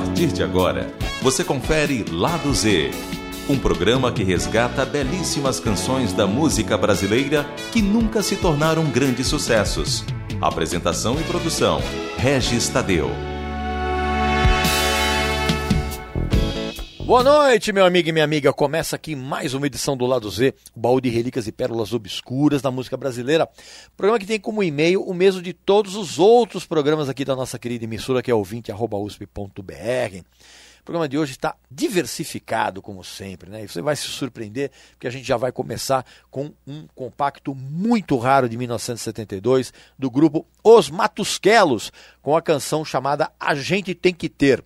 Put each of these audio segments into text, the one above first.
partir de agora, você confere Lado Z, um programa que resgata belíssimas canções da música brasileira que nunca se tornaram grandes sucessos. Apresentação e produção: Regis Tadeu. Boa noite, meu amigo e minha amiga. Começa aqui mais uma edição do Lado Z, o baú de relíquias e pérolas obscuras da música brasileira. Programa que tem como e-mail o mesmo de todos os outros programas aqui da nossa querida emissora, que é ouvinte.usp.br. O programa de hoje está diversificado, como sempre, né? E você vai se surpreender, porque a gente já vai começar com um compacto muito raro de 1972, do grupo Os Matusquelos, com a canção chamada A Gente Tem Que Ter.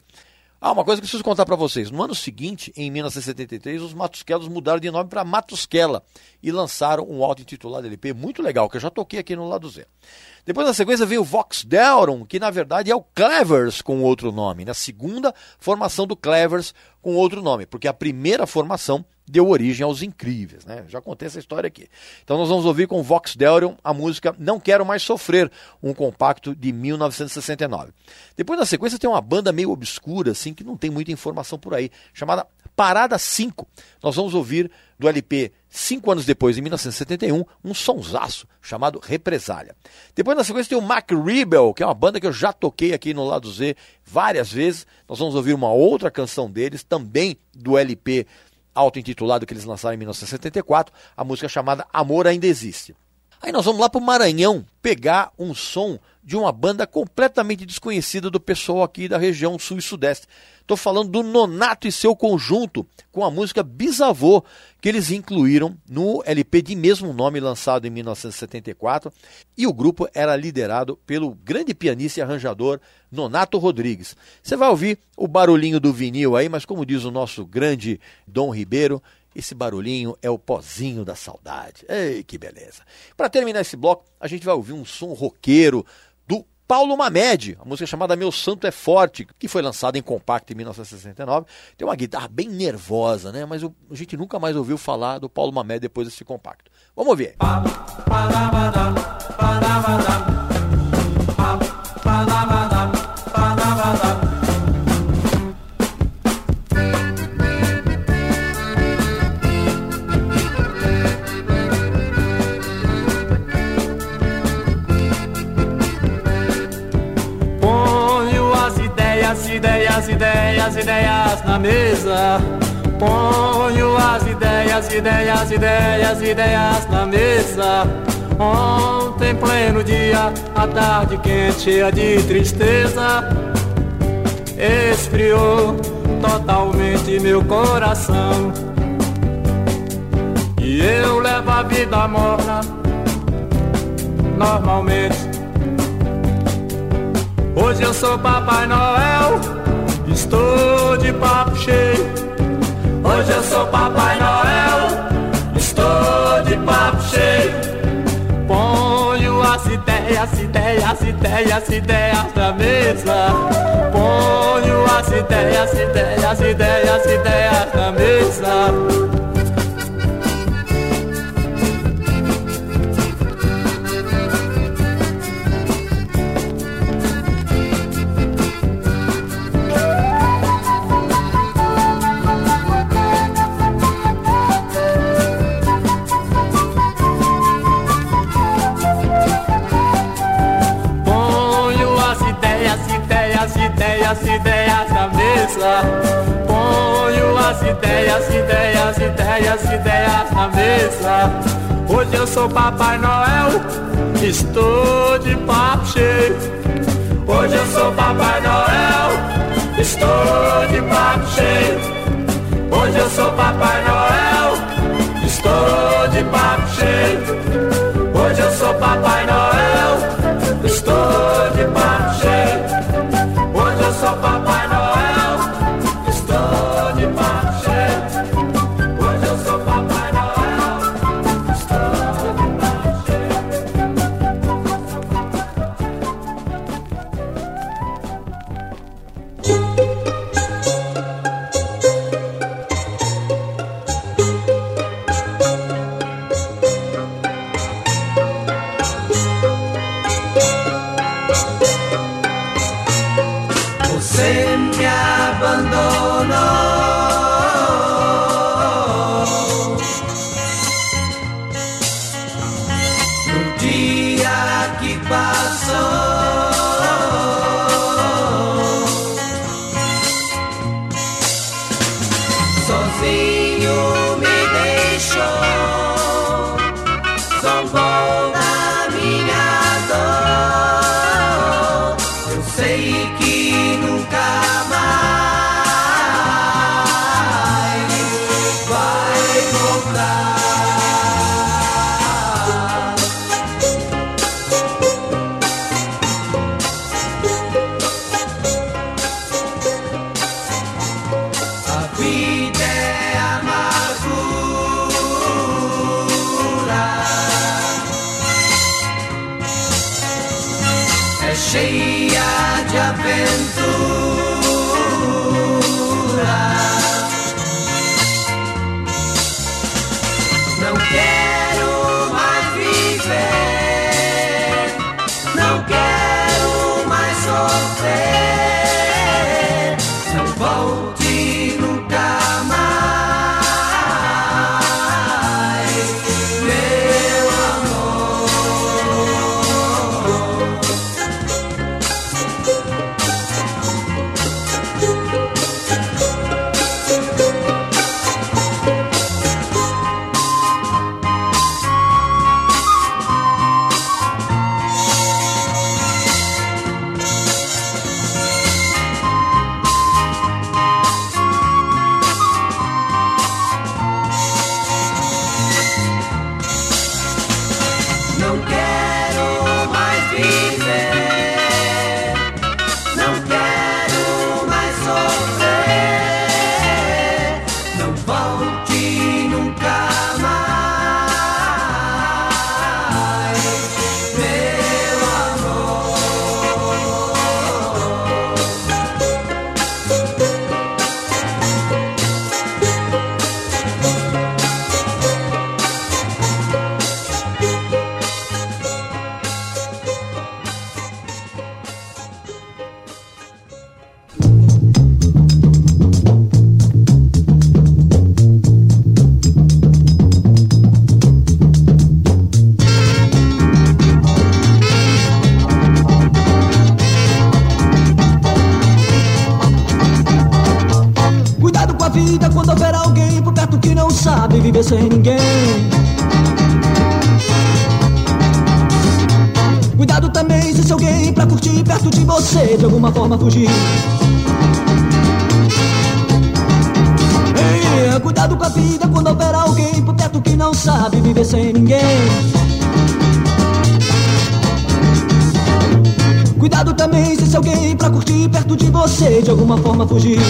Ah, uma coisa que eu preciso contar para vocês. No ano seguinte, em 1973, os Matusquelos mudaram de nome para Matusquela e lançaram um auto-intitulado LP muito legal, que eu já toquei aqui no lado Z. Depois na sequência veio o Vox Delron, que na verdade é o Clevers com outro nome, na segunda formação do Clevers com outro nome, porque a primeira formação deu origem aos Incríveis, né? Já contei essa história aqui. Então nós vamos ouvir com Vox Delron a música Não Quero Mais Sofrer, um compacto de 1969. Depois na sequência tem uma banda meio obscura, assim, que não tem muita informação por aí, chamada Parada 5. Nós vamos ouvir do LP cinco anos depois, em 1971, um sonsaço chamado Represália. Depois na sequência tem o Mac Rebel, que é uma banda que eu já toquei aqui no lado Z várias vezes. Nós vamos ouvir uma outra canção deles, também do LP auto-intitulado que eles lançaram em 1974, a música chamada Amor Ainda Existe. Aí nós vamos lá para o Maranhão pegar um som de uma banda completamente desconhecida do pessoal aqui da região sul e sudeste. Estou falando do Nonato e seu conjunto, com a música Bisavô, que eles incluíram no LP de mesmo nome lançado em 1974. E o grupo era liderado pelo grande pianista e arranjador Nonato Rodrigues. Você vai ouvir o barulhinho do vinil aí, mas como diz o nosso grande Dom Ribeiro, esse barulhinho é o pozinho da saudade. Ei, que beleza. Para terminar esse bloco, a gente vai ouvir um som roqueiro Paulo Mamed, a música chamada Meu Santo é Forte, que foi lançada em compacto em 1969. Tem uma guitarra bem nervosa, né? Mas a gente nunca mais ouviu falar do Paulo Mamed depois desse compacto. Vamos ouvir. Ideias, ideias, ideias na mesa. Ponho as ideias, ideias, ideias, ideias na mesa. Ontem, pleno dia, a tarde quente, cheia de tristeza, esfriou totalmente meu coração. E eu levo a vida morna, normalmente Hoje eu sou Papai Noel, estou de papo cheio. Hoje eu sou Papai Noel, estou de papo cheio. Ponho as ideias, ideias, ideias, ideias na mesa. Ponho as ideias, ideias, ideias, ideias na mesa. Sou Papai Noel, estou de papo cheio. Hoje eu sou Papai Noel, estou de papo cheio. Hoje eu sou Papai Noel, estou de papo cheio. Hoje eu sou Papai você, de alguma forma fugir. Ei, cuidado com a vida quando houver alguém por perto que não sabe viver sem ninguém. Cuidado também se alguém pra curtir perto de você, de alguma forma fugir.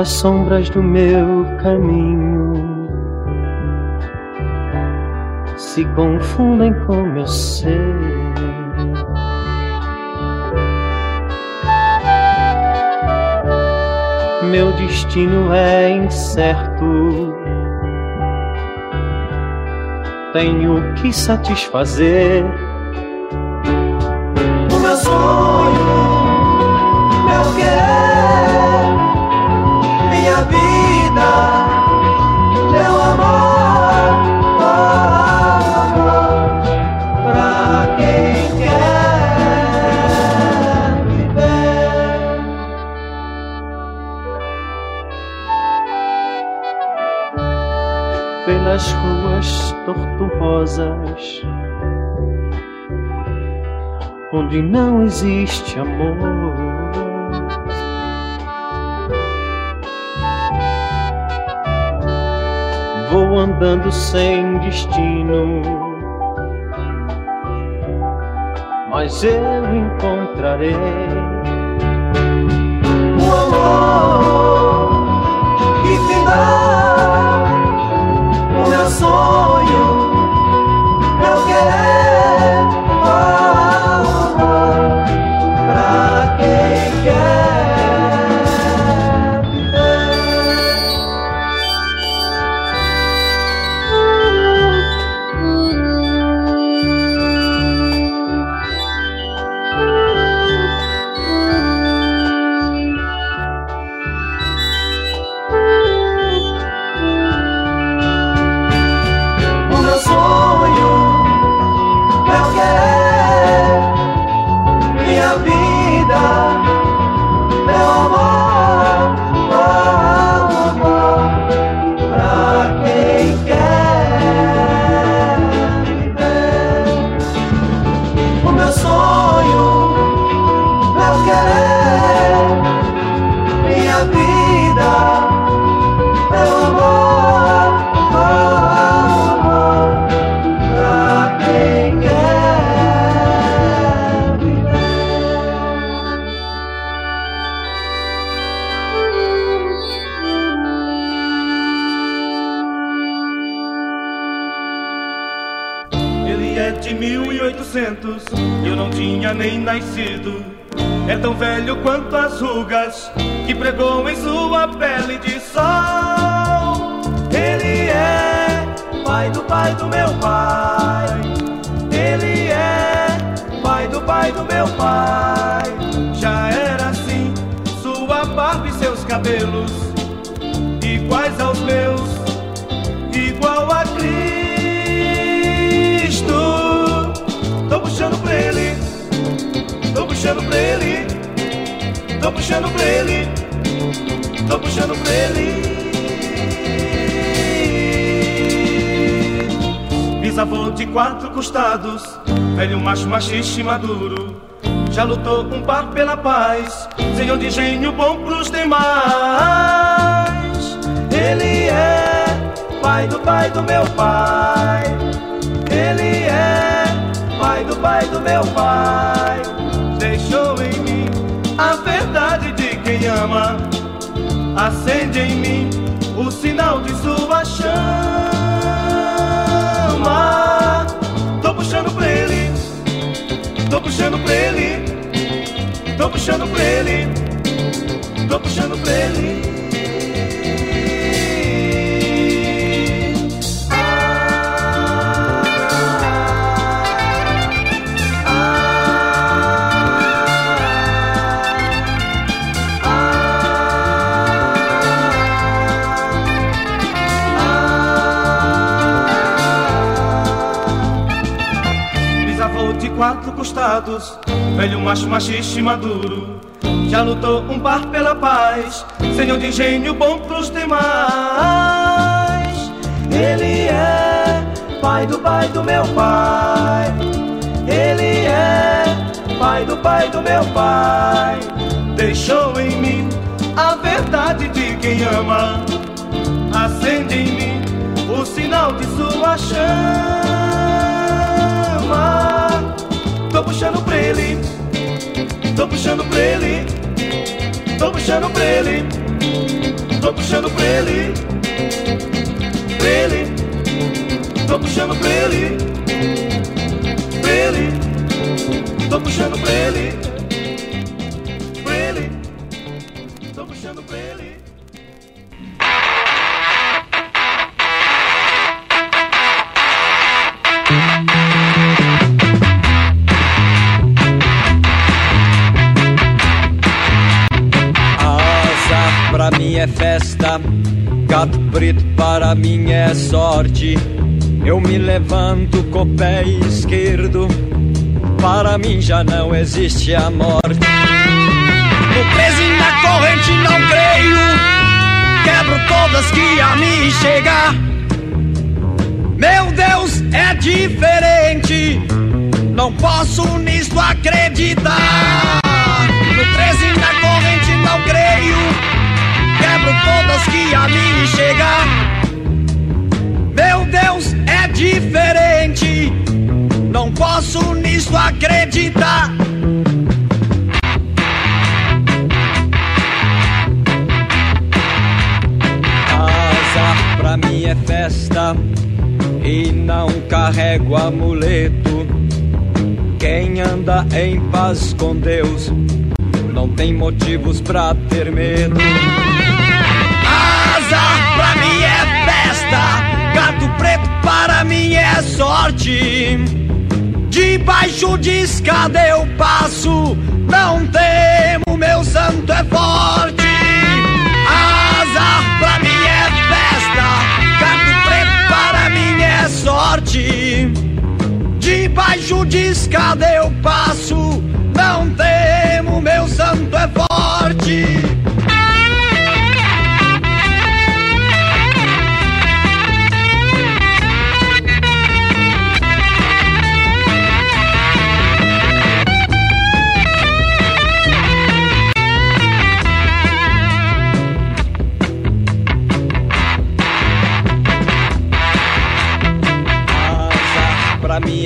As sombras do meu caminho se confundem com meu ser. Meu destino é incerto. Tenho que satisfazer onde não existe amor. Vou andando sem destino, mas eu encontrarei O amor que te dá o meu sonho, meu de 1800, eu não tinha nem nascido. É tão velho quanto as rugas que pregou em sua pele de sol. Ele é pai do pai do meu pai. Ele é pai do pai do meu pai. Já era assim, sua barba e seus cabelos iguais aos meus, ele, tô puxando pra ele, tô puxando pra ele, tô puxando pra ele. Bisavô de quatro costados, velho macho machista e maduro. Já lutou um par pela paz, senhor de engenho bom pros demais. Ele é pai do pai do meu pai. Ele é do pai do meu pai. Deixou em mim a verdade de quem ama. Acende em mim o sinal de sua chama. Tô puxando pra ele, tô puxando pra ele, tô puxando pra ele, tô puxando pra ele. Velho macho machista e maduro. Já lutou um par pela paz, senhor de engenho bom pros demais. Ele é pai do pai do meu pai. Ele é pai do pai do meu pai. Deixou em mim a verdade de quem ama. Acende em mim o sinal de sua chama. Tô puxando pra ele, tô puxando pra ele, tô puxando pra ele, Tô puxando pra ele, pra ele. Tô puxando pra ele, pra ele. Tô puxando pra ele, gato preto para mim é sorte. Eu me levanto com o pé esquerdo, para mim já não existe a morte. No preso e na corrente não creio, quebro todas que a mim chegar. Meu Deus, é diferente, não posso nisso acreditar. Todas que a mim chegar. Meu Deus, é diferente, não posso nisso acreditar. Casa pra mim é festa e não carrego amuleto. Quem anda em paz com Deus não tem motivos pra ter medo. Para mim é sorte. Debaixo de escada eu passo, não temo, meu santo é forte. Asa pra mim é festa, gato preto para mim é sorte. Debaixo de escada eu passo, não temo, meu santo é forte.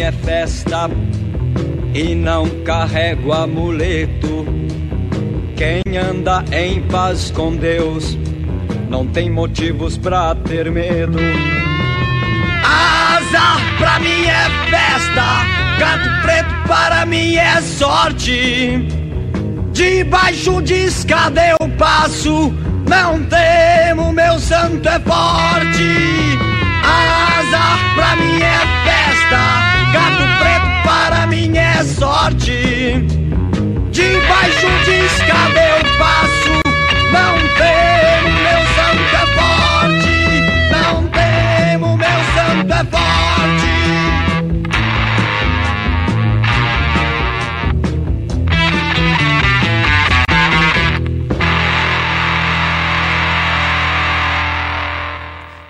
É festa e não carrego amuleto. Quem anda em paz com Deus não tem motivos pra ter medo. Asa pra mim é festa, gato preto para mim é sorte. Debaixo de escada eu passo, não temo, meu santo é forte. Asa pra mim é festa, gato preto para mim é sorte. Debaixo de escada eu passo, não temo, meu santo é forte. Não temo, meu santo é forte.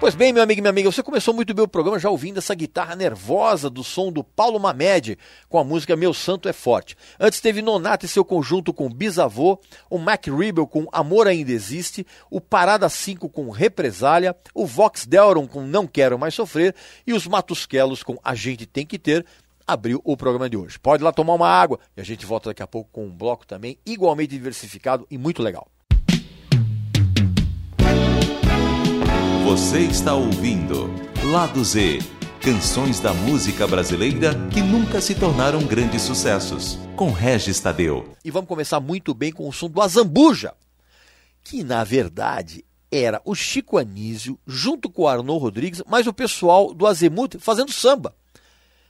Pois bem, meu amigo e minha amiga, você começou muito bem o programa já ouvindo essa guitarra nervosa do som do Paulo Mamed com a música Meu Santo é Forte. Antes teve Nonato e seu conjunto com Bisavô, o Mac Rebel com Amor Ainda Existe, o Parada 5 com Represália, o Vox Delron com Não Quero Mais Sofrer e os Matusquelos com A Gente Tem Que Ter abriu o programa de hoje. Pode ir lá tomar uma água e a gente volta daqui a pouco com um bloco também igualmente diversificado e muito legal. Você está ouvindo Lado Z Canções da música brasileira que nunca se tornaram grandes sucessos. Com Regis Tadeu. E vamos começar muito bem com o som do Azambuja, que na verdade era o Chico Anísio junto com o Arnaud Rodrigues, mas o pessoal do Azemuth fazendo samba.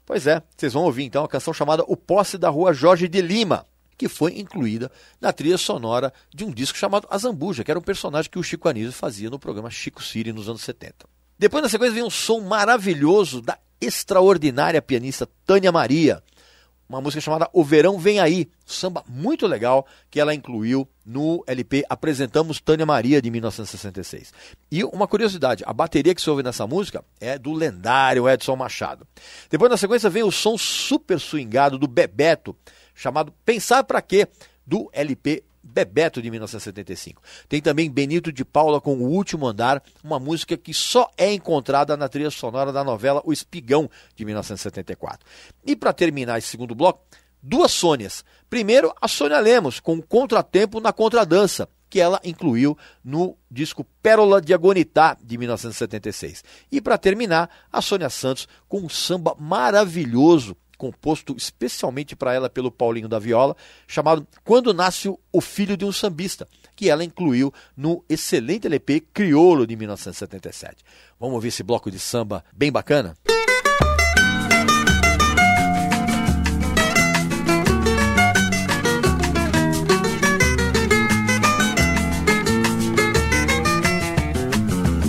Pois é, vocês vão ouvir então a canção chamada O Posse da Rua Jorge de Lima, que foi incluída na trilha sonora de um disco chamado Azambuja, que era um personagem que o Chico Anísio fazia no programa Chico City nos anos 70. Depois na sequência vem um som maravilhoso da extraordinária pianista Tânia Maria, uma música chamada O Verão Vem Aí, samba muito legal que ela incluiu no LP Apresentamos Tânia Maria de 1966. E uma curiosidade, a bateria que se ouve nessa música é do lendário Edson Machado. Depois na sequência vem o som super swingado do Bebeto, chamado Pensar Pra Quê, do LP Bebeto de 1975. Tem também Benito de Paula com O Último Andar, uma música que só é encontrada na trilha sonora da novela O Espigão de 1974. E para terminar esse segundo bloco, duas Sônias. Primeiro, a Sônia Lemos com Contratempo na Contradança, que ela incluiu no disco Pérola de Agonitá, de 1976. E para terminar, a Sônia Santos com um samba maravilhoso composto especialmente para ela pelo Paulinho da Viola, chamado Quando Nasce o Filho de um Sambista, que ela incluiu no excelente LP Criolo de 1977. Vamos ouvir esse bloco de samba bem bacana?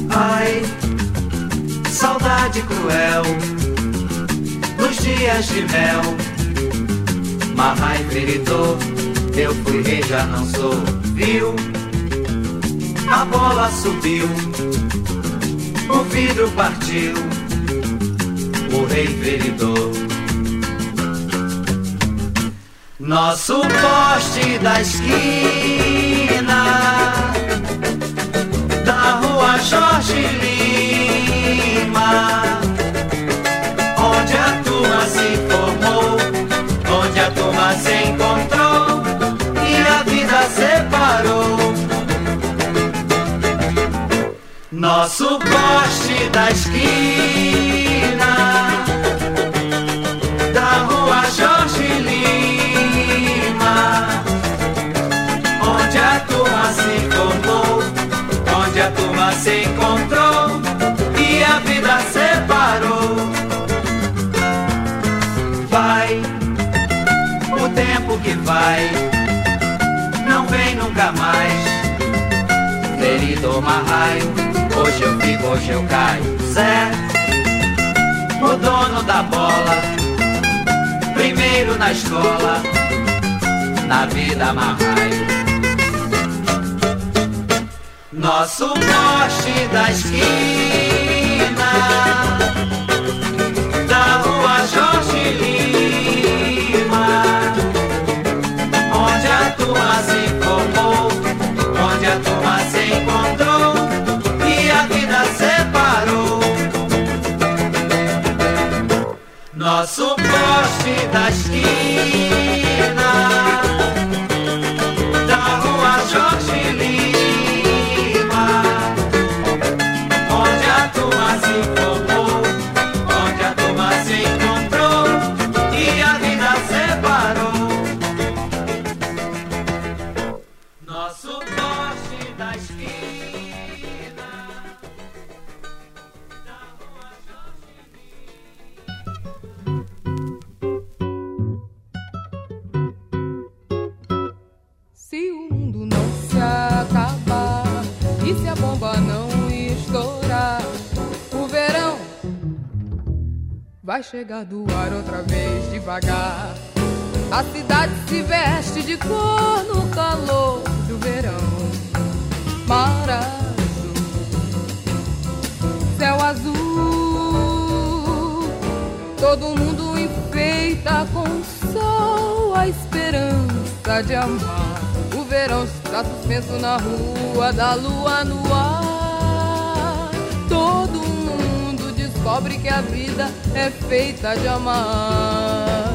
Ai, saudade cruel dias de mel. Marrai feridor, eu fui rei, já não sou, viu? A bola subiu, o vidro partiu, o rei feridor. Nosso poste da esquina da rua Jorge Lima, turma se encontrou e a vida separou. Nosso poste da esquina da rua Jorge Lima, onde a turma se formou, onde a turma se encontrou que vai, não vem nunca mais. Ferido marraio, hoje eu fico, hoje eu caio. Zé, o dono da bola, primeiro na escola, na vida marraio. Nosso poste da esquina se formou, onde a turma se encontrou e a vida separou. Nosso poste da esquina chegar do ar outra vez devagar. A cidade se veste de cor no calor do verão. Mar azul, céu azul, todo mundo enfeita com o sol a esperança de amar. O verão está suspenso na rua da lua no ar. Descobre que a vida é feita de amar.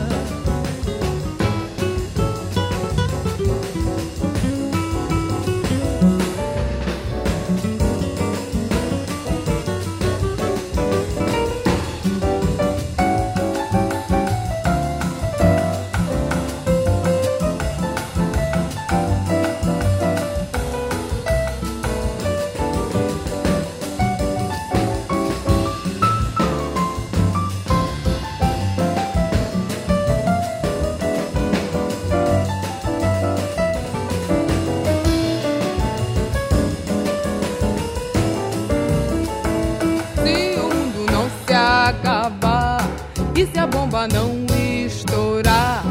Se a bomba não estourar,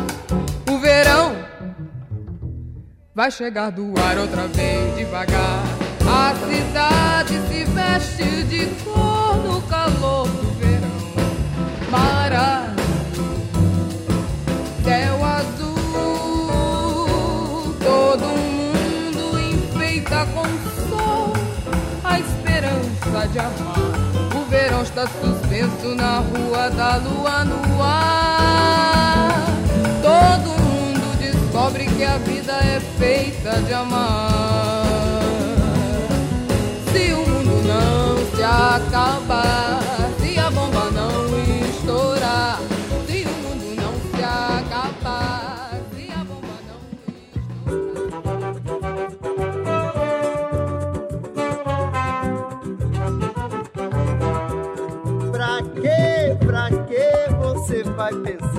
o verão vai chegar do ar outra vez devagar. A cidade se veste de cor no calor do verão. Mar azul, céu azul, todo mundo enfeita com sol a esperança de amar. O verão está penso na rua da lua no ar. Todo mundo descobre que a vida é feita de amar. Se o mundo não se acabar.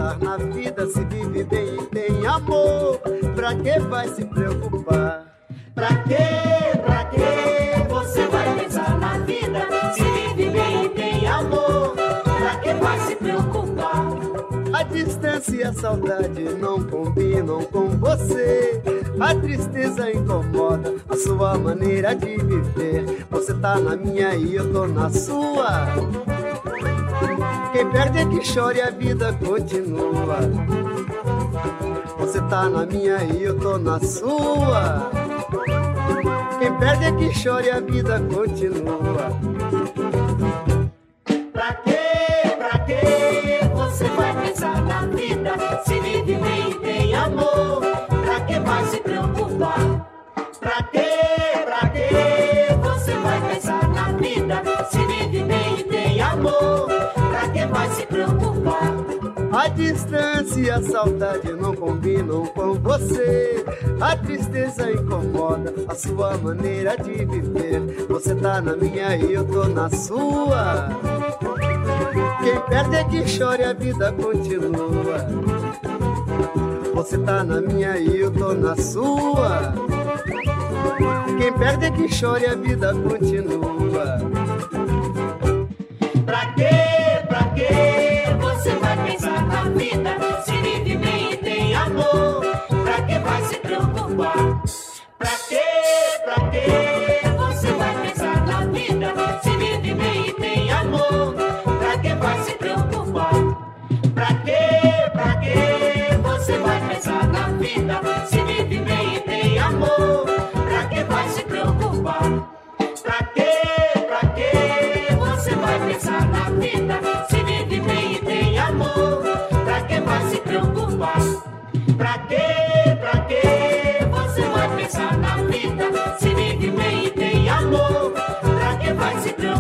Pensar na vida se vive bem e tem amor? Pra que vai se preocupar? Pra que, pra que você vai pensar na vida? Se vive bem e tem amor, pra que vai se preocupar? A distância e a saudade não combinam com você. A tristeza incomoda a sua maneira de viver. Você tá na minha e eu tô na sua. Quem perde é que chora e a vida continua. Você tá na minha e eu tô na sua. Quem perde é que chora e a vida continua. A distância e a saudade não combinam com você. A tristeza incomoda a sua maneira de viver. Você tá na minha e eu tô na sua. Quem perde é que chora e a vida continua. Você tá na minha e eu tô na sua. Quem perde é que chora e a vida continua.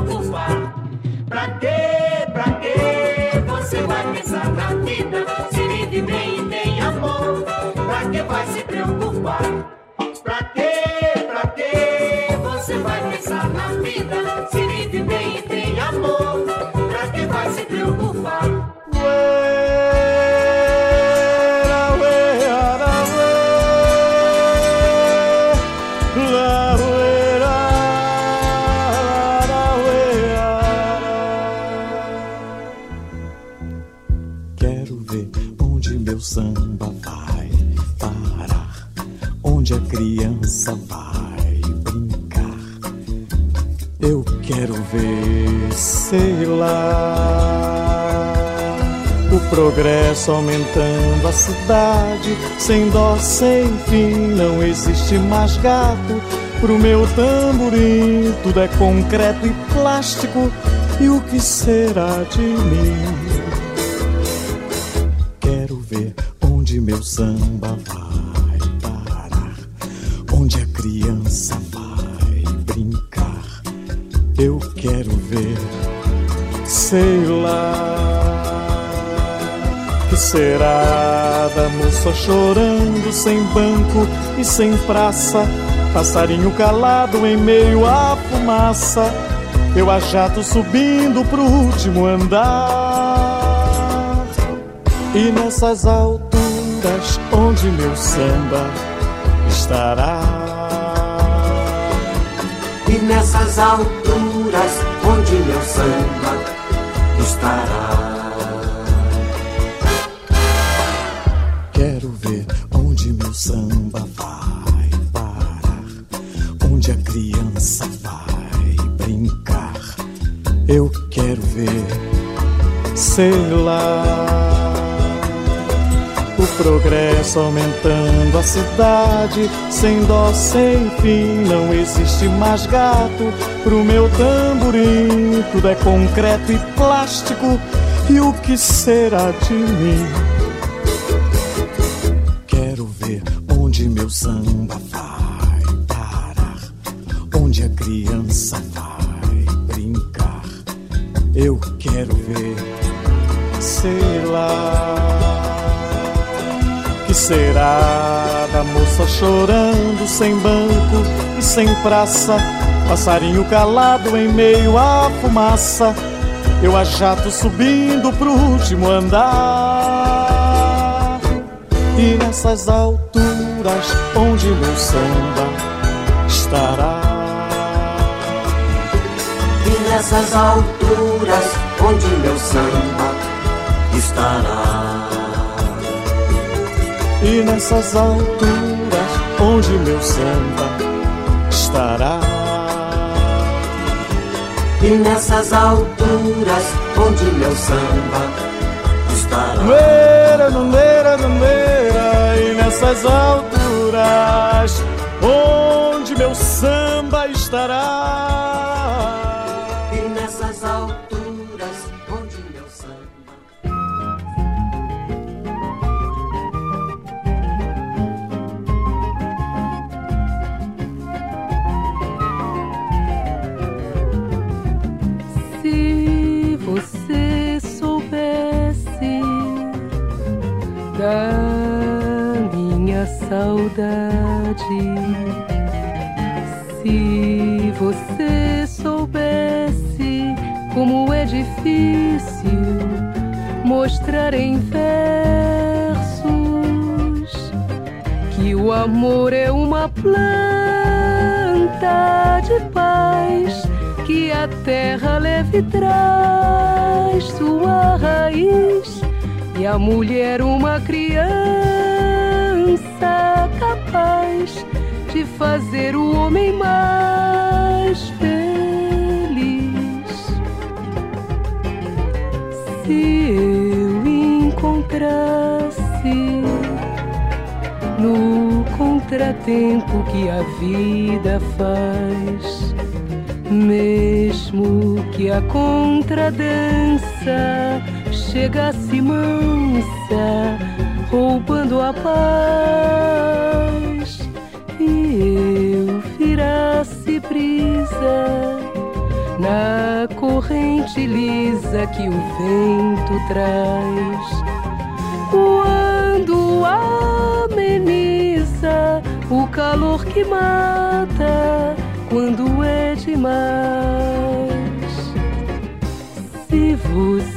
Preocupar? Pra quê? Progresso aumentando a cidade, sem dó, sem fim, não existe mais gato. Pro meu tamborim, tudo é concreto e plástico, e o que será de mim? Quero ver onde meu samba vai parar, onde a criança vai brincar. Eu quero ver, sei lá, que será da moça chorando sem banco e sem praça, passarinho calado em meio à fumaça. Eu a jato subindo pro último andar. E nessas alturas onde meu samba estará. E nessas alturas Onde meu samba vai parar, onde a criança vai brincar. Eu quero ver, sei lá. O progresso aumentando a cidade, sem dó, sem fim, não existe mais gato. Pro meu tamborim, tudo é concreto e plástico. E o que será de mim? Meu samba vai parar, onde a criança vai brincar. Eu quero ver, sei lá. Que será da moça chorando sem banco e sem praça? Passarinho calado em meio à fumaça. Eu a jato subindo pro último andar. E nessas alturas onde meu samba estará. E nessas alturas onde meu samba estará. E nessas alturas onde meu samba estará. E nessas alturas onde meu samba estará. Nueira, nueira, nueira, e nessas alturas onde meu samba estará. E nessas alturas onde meu samba Se você soubesse da saudade, se você soubesse como é difícil mostrar em versos que o amor é uma planta de paz que a terra leve traz sua raiz e a mulher uma criança fazer o homem mais feliz. Se eu encontrasse no contratempo que a vida faz, mesmo que a contradança chegasse mansa, roubando a paz, na corrente lisa que o vento traz. Quando ameniza o calor que mata, quando é demais. Se você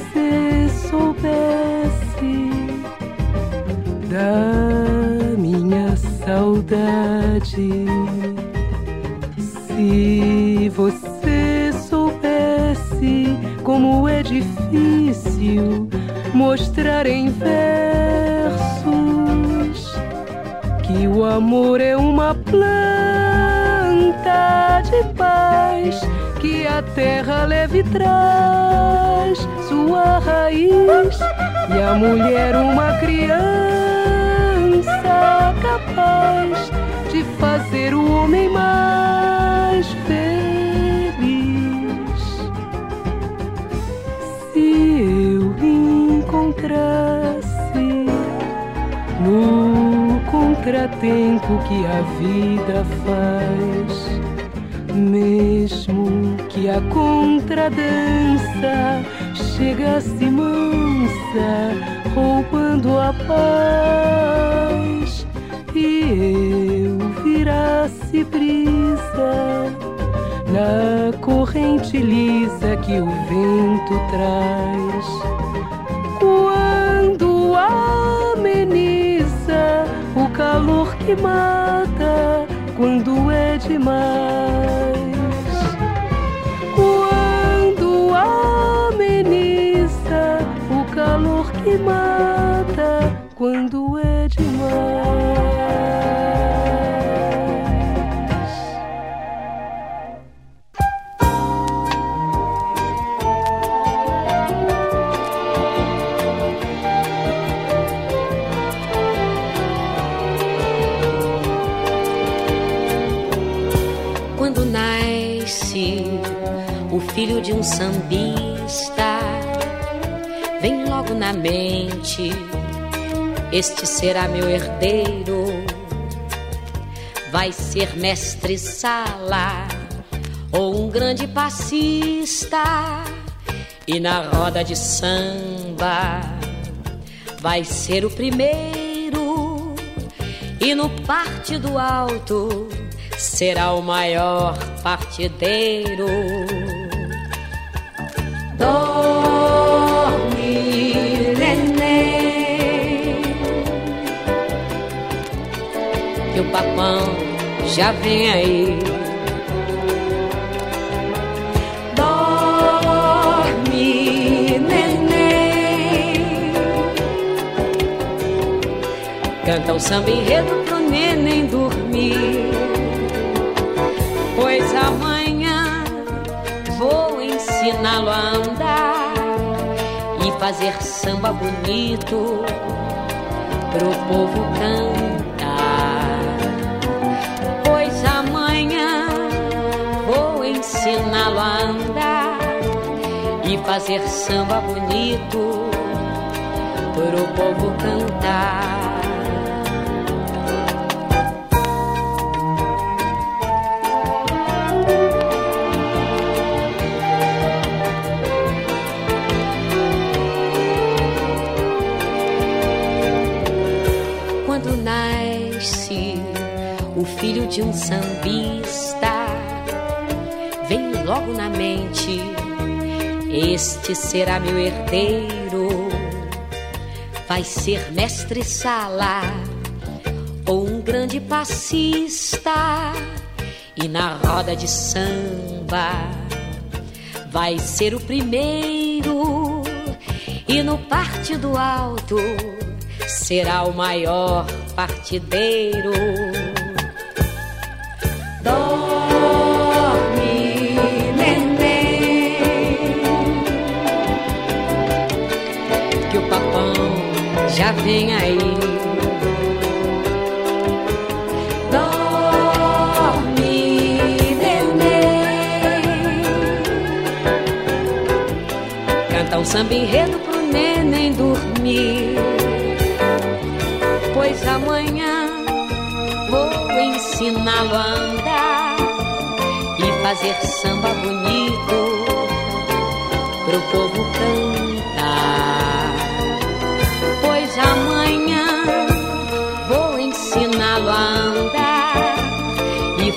mostrar em versos que o amor é uma planta de paz que a terra leve traz sua raiz e a mulher uma criança capaz de fazer o homem mais encontrasse no contratempo que a vida faz, mesmo que a contradança chegasse mansa, roubando a paz, e eu virasse brisa na corrente lisa que o vento traz. Calor que mata, quando é demais. De um sambista, vem logo na mente: este será meu herdeiro. Vai ser mestre sala, ou um grande passista. E na roda de samba vai ser o primeiro, e no partido alto será o maior partideiro. Que o papão já vem aí. Dorme, neném, canta o samba enredo pro neném dormir. Pois amanhã vou ensiná-lo a andar e fazer samba bonito pro povo cantar. Pois amanhã vou ensiná-lo a andar e fazer samba bonito pro povo cantar. De um sambista, vem logo na mente: este será meu herdeiro. Vai ser mestre sala ou um grande passista, e na roda de samba vai ser o primeiro, e no partido alto será o maior partideiro. Vem aí. Dorme, neném, canta um samba enredo pro neném dormir pois amanhã vou ensiná-lo a andar e fazer samba bonito pro povo cantar.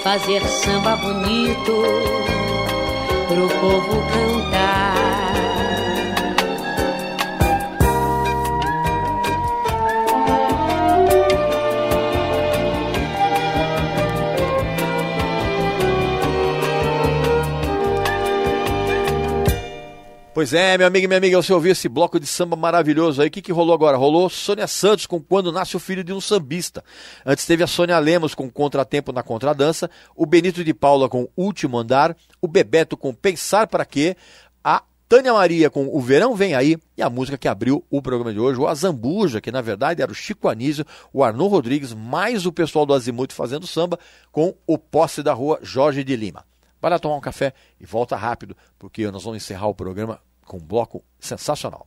Fazer samba bonito pro povo cantar. Pois é, meu amigo e minha amiga, você ouviu esse bloco de samba maravilhoso aí. O que, que rolou agora? Rolou Sônia Santos com Quando Nasce o Filho de um Sambista. Antes teve a Sônia Lemos com Contratempo na Contradança, o Benito de Paula com Último Andar, o Bebeto com Pensar Pra Quê, a Tânia Maria com O Verão Vem Aí e a música que abriu o programa de hoje, o Azambuja, que na verdade era o Chico Anísio, o Arnon Rodrigues, mais o pessoal do Azimuth fazendo samba com o Posse da Rua Jorge de Lima. Vai lá tomar um café e volta rápido, porque nós vamos encerrar o programa com um bloco sensacional.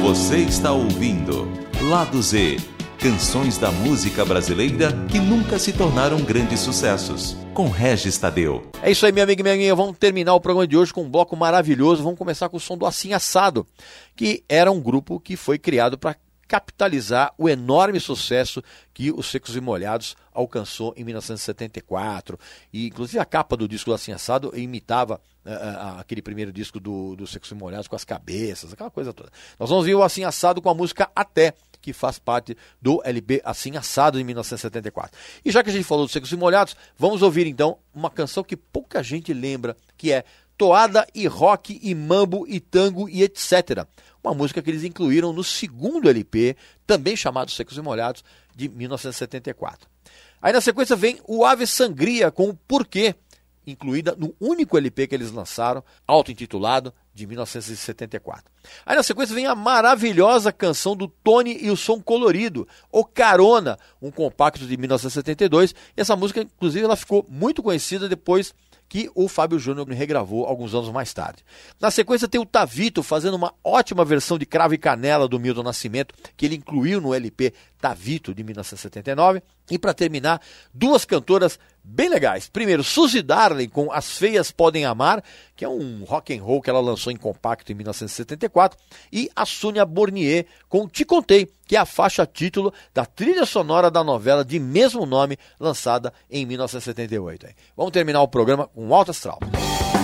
Você está ouvindo Lado Z canções da música brasileira que nunca se tornaram grandes sucessos, com Regis Tadeu. É isso aí, minha amiga e minha amiga. Vamos terminar o programa de hoje com um bloco maravilhoso. Vamos começar com o som do Assim Assado, que era um grupo que foi criado para capitalizar o enorme sucesso que os Secos e Molhados alcançou em 1974. E, inclusive, a capa do disco do Assim Assado imitava uh, aquele primeiro disco do, do Secos e Molhados com as cabeças, aquela coisa toda. Nós vamos ver o Assim Assado com a música Até, que faz parte do LB Assim Assado de 1974. E já que a gente falou dos Secos e Molhados, vamos ouvir então uma canção que pouca gente lembra, que é Toada e Rock e Mambo e Tango e etc uma música que eles incluíram no segundo LP, também chamado Secos e Molhados, de 1974. Aí na sequência vem o Ave Sangria com o Porquê, incluída no único LP que eles lançaram, auto-intitulado, de 1974. Aí na sequência vem a maravilhosa canção do Tony e o Som Colorido, O Carona, um compacto de 1972. E essa música, inclusive, ela ficou muito conhecida depois que o Fábio Júnior regravou alguns anos mais tarde. Na sequência tem o Tavito fazendo uma ótima versão de Cravo e Canela do Milton Nascimento, que ele incluiu no LP Tavito de 1979. E para terminar, duas cantoras bem legais. Primeiro, Suzy Darling com As Feias Podem Amar, que é um rock and roll que ela lançou em compacto em 1974, e a Sônia Bornier com Te Contei, que é a faixa título da trilha sonora da novela de mesmo nome, lançada em 1978. Vamos terminar o programa com Alto Astral. amor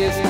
e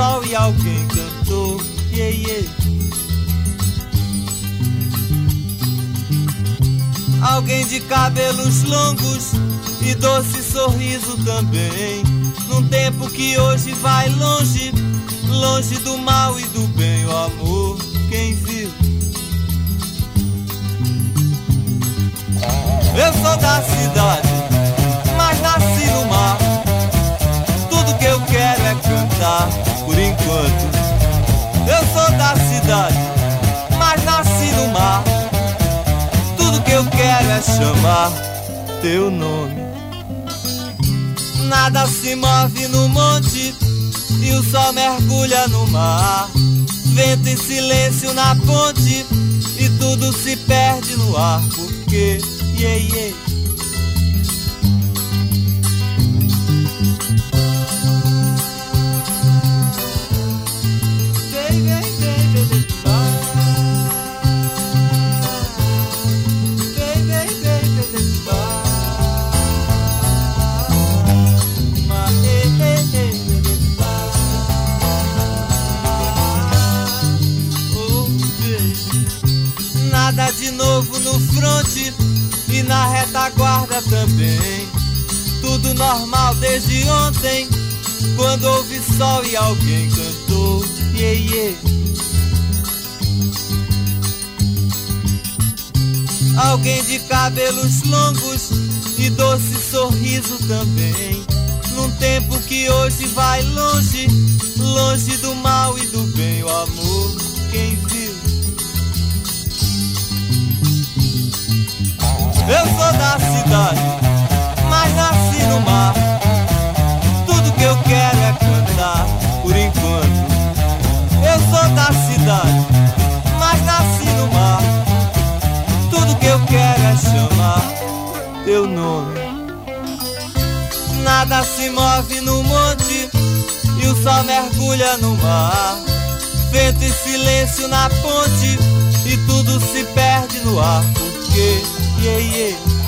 sol e alguém cantou. Yeah, yeah. Alguém de cabelos longos e doce sorriso também. Num tempo que hoje vai longe, longe do mal e do bem, o amor, quem viu? Eu sou da cidade, mas nasci no mar. Que eu quero é cantar, por enquanto. Eu sou da cidade, mas nasci no mar. Tudo que eu quero é chamar teu nome. Nada se move no monte e o sol mergulha no mar. Vento em silêncio na ponte e tudo se perde no ar. Porque, yeah, yeah. Na retaguarda também. Tudo normal desde ontem, quando houve sol e alguém cantou. Yeah, yeah. Alguém de cabelos longos e doce sorriso também. Num tempo que hoje vai longe, longe do mal e do bem, o amor, quem viu? Eu sou da cidade, mas nasci no mar. Tudo que eu quero é cantar, por enquanto. Eu sou da cidade, mas nasci no mar. Tudo que eu quero é chamar teu nome. Nada se move no monte e o sol mergulha no mar. Vento e silêncio na ponte e tudo se perde no ar. Porque, yeah, yeah.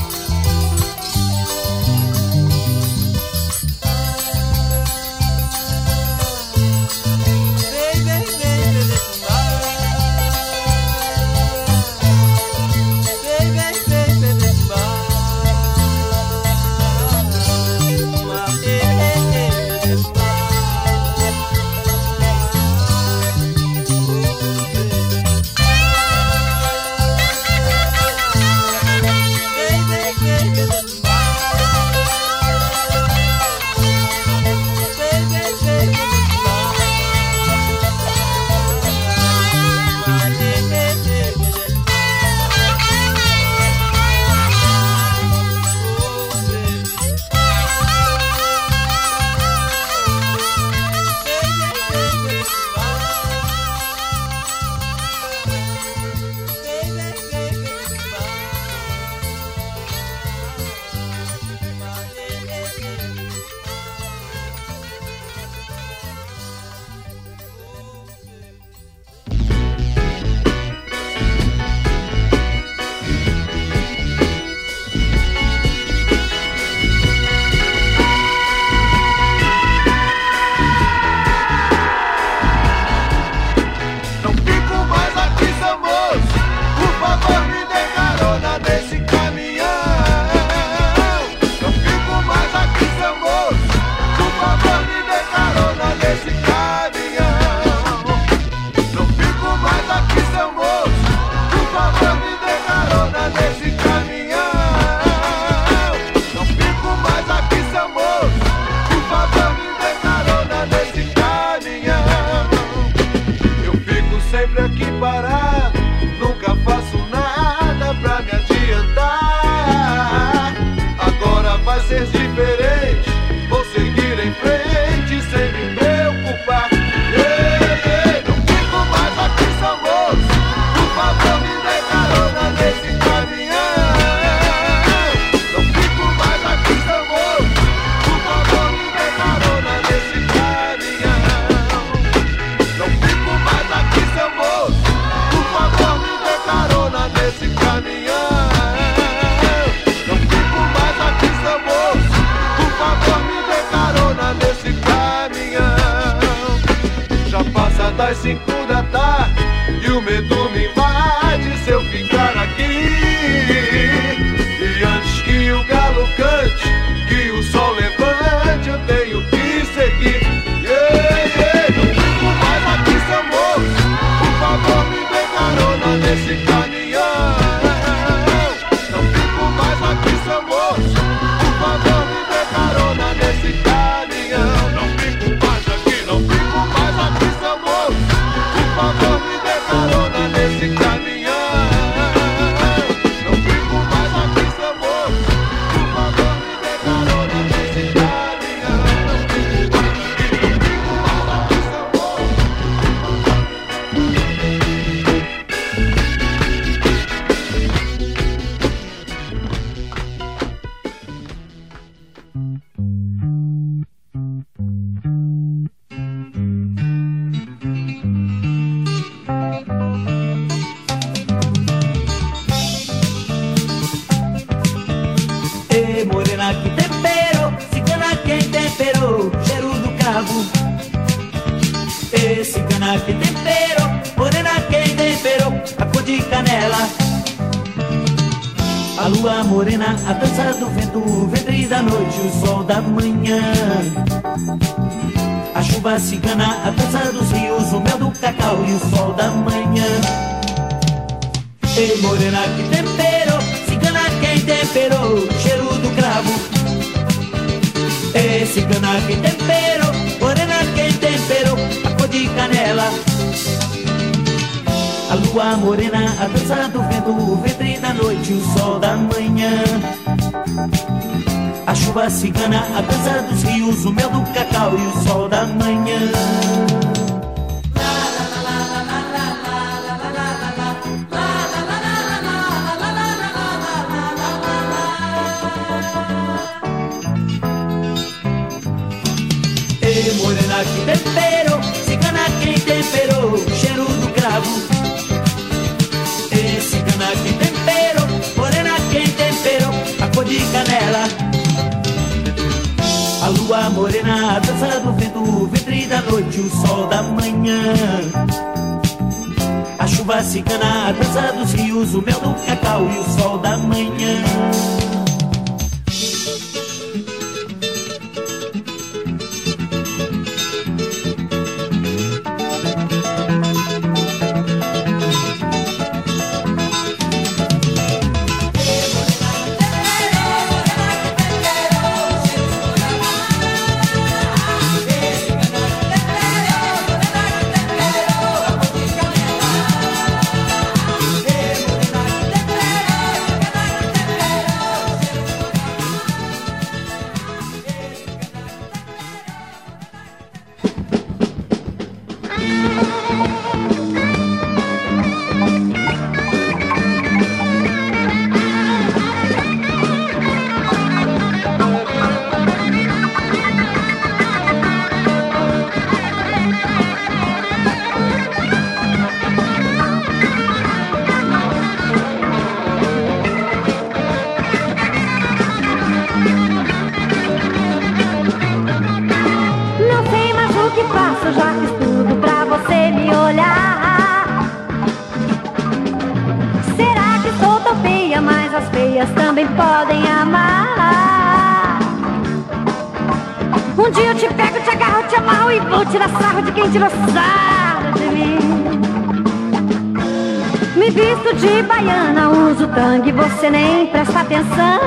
tangue, você nem presta atenção.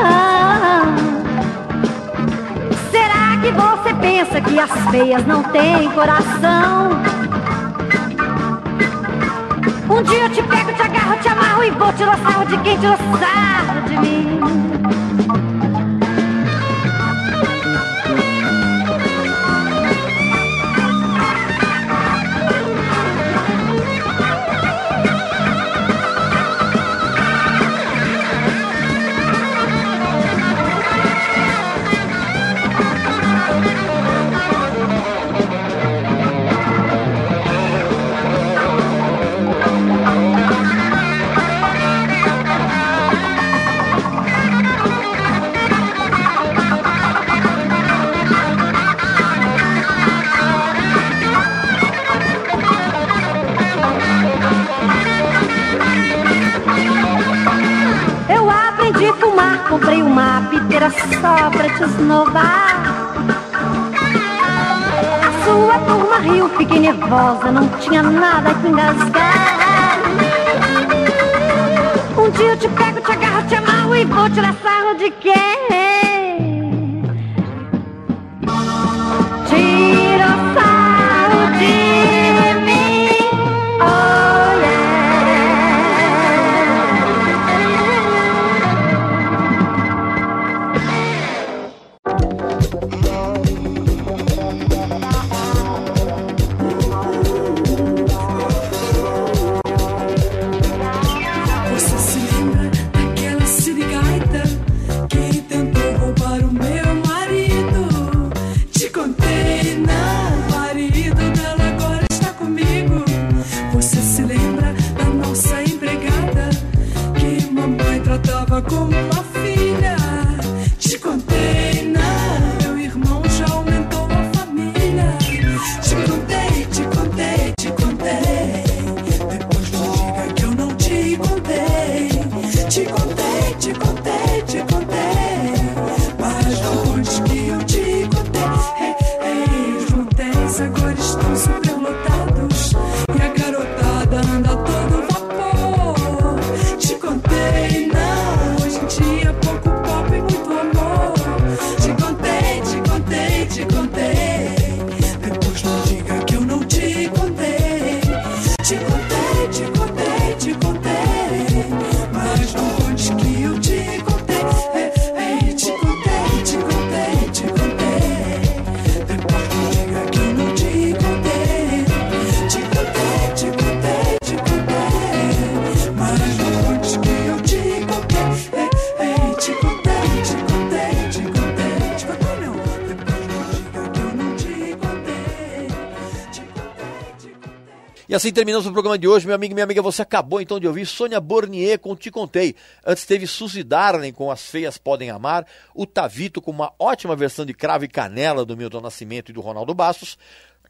Será que você pensa que as feias não têm coração? Um dia eu te pego, te agarro, te amarro e vou te lançar de quem te lançar de mim. Assim terminamos o programa de hoje, meu amigo e minha amiga. Você acabou então de ouvir Sônia Bornier com Te Contei. Antes teve Suzy Darling com As Feias Podem Amar, o Tavito com uma ótima versão de Cravo e Canela do Milton Nascimento e do Ronaldo Bastos.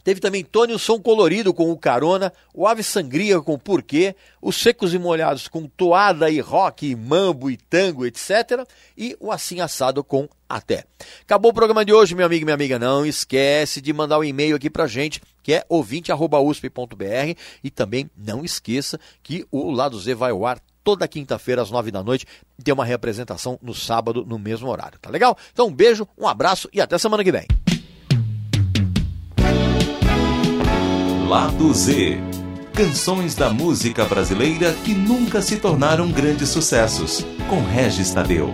Teve também Tônio Som Colorido com o Carona, o Ave Sangria com Porquê, os Secos e Molhados com Toada e Rock, e Mambo e Tango, etc. E o Assim Assado com Até. Acabou o programa de hoje, meu amigo e minha amiga. Não esquece de mandar um e-mail aqui pra gente, que é ouvinte.usp.br e também não esqueça que o Lado Z vai ao ar toda quinta-feira às nove da noite e tem uma representação no sábado no mesmo horário, tá legal? Então um beijo, um abraço e até semana que vem. Lado Z. Canções da música brasileira que nunca se tornaram grandes sucessos. Com Regis Tadeu.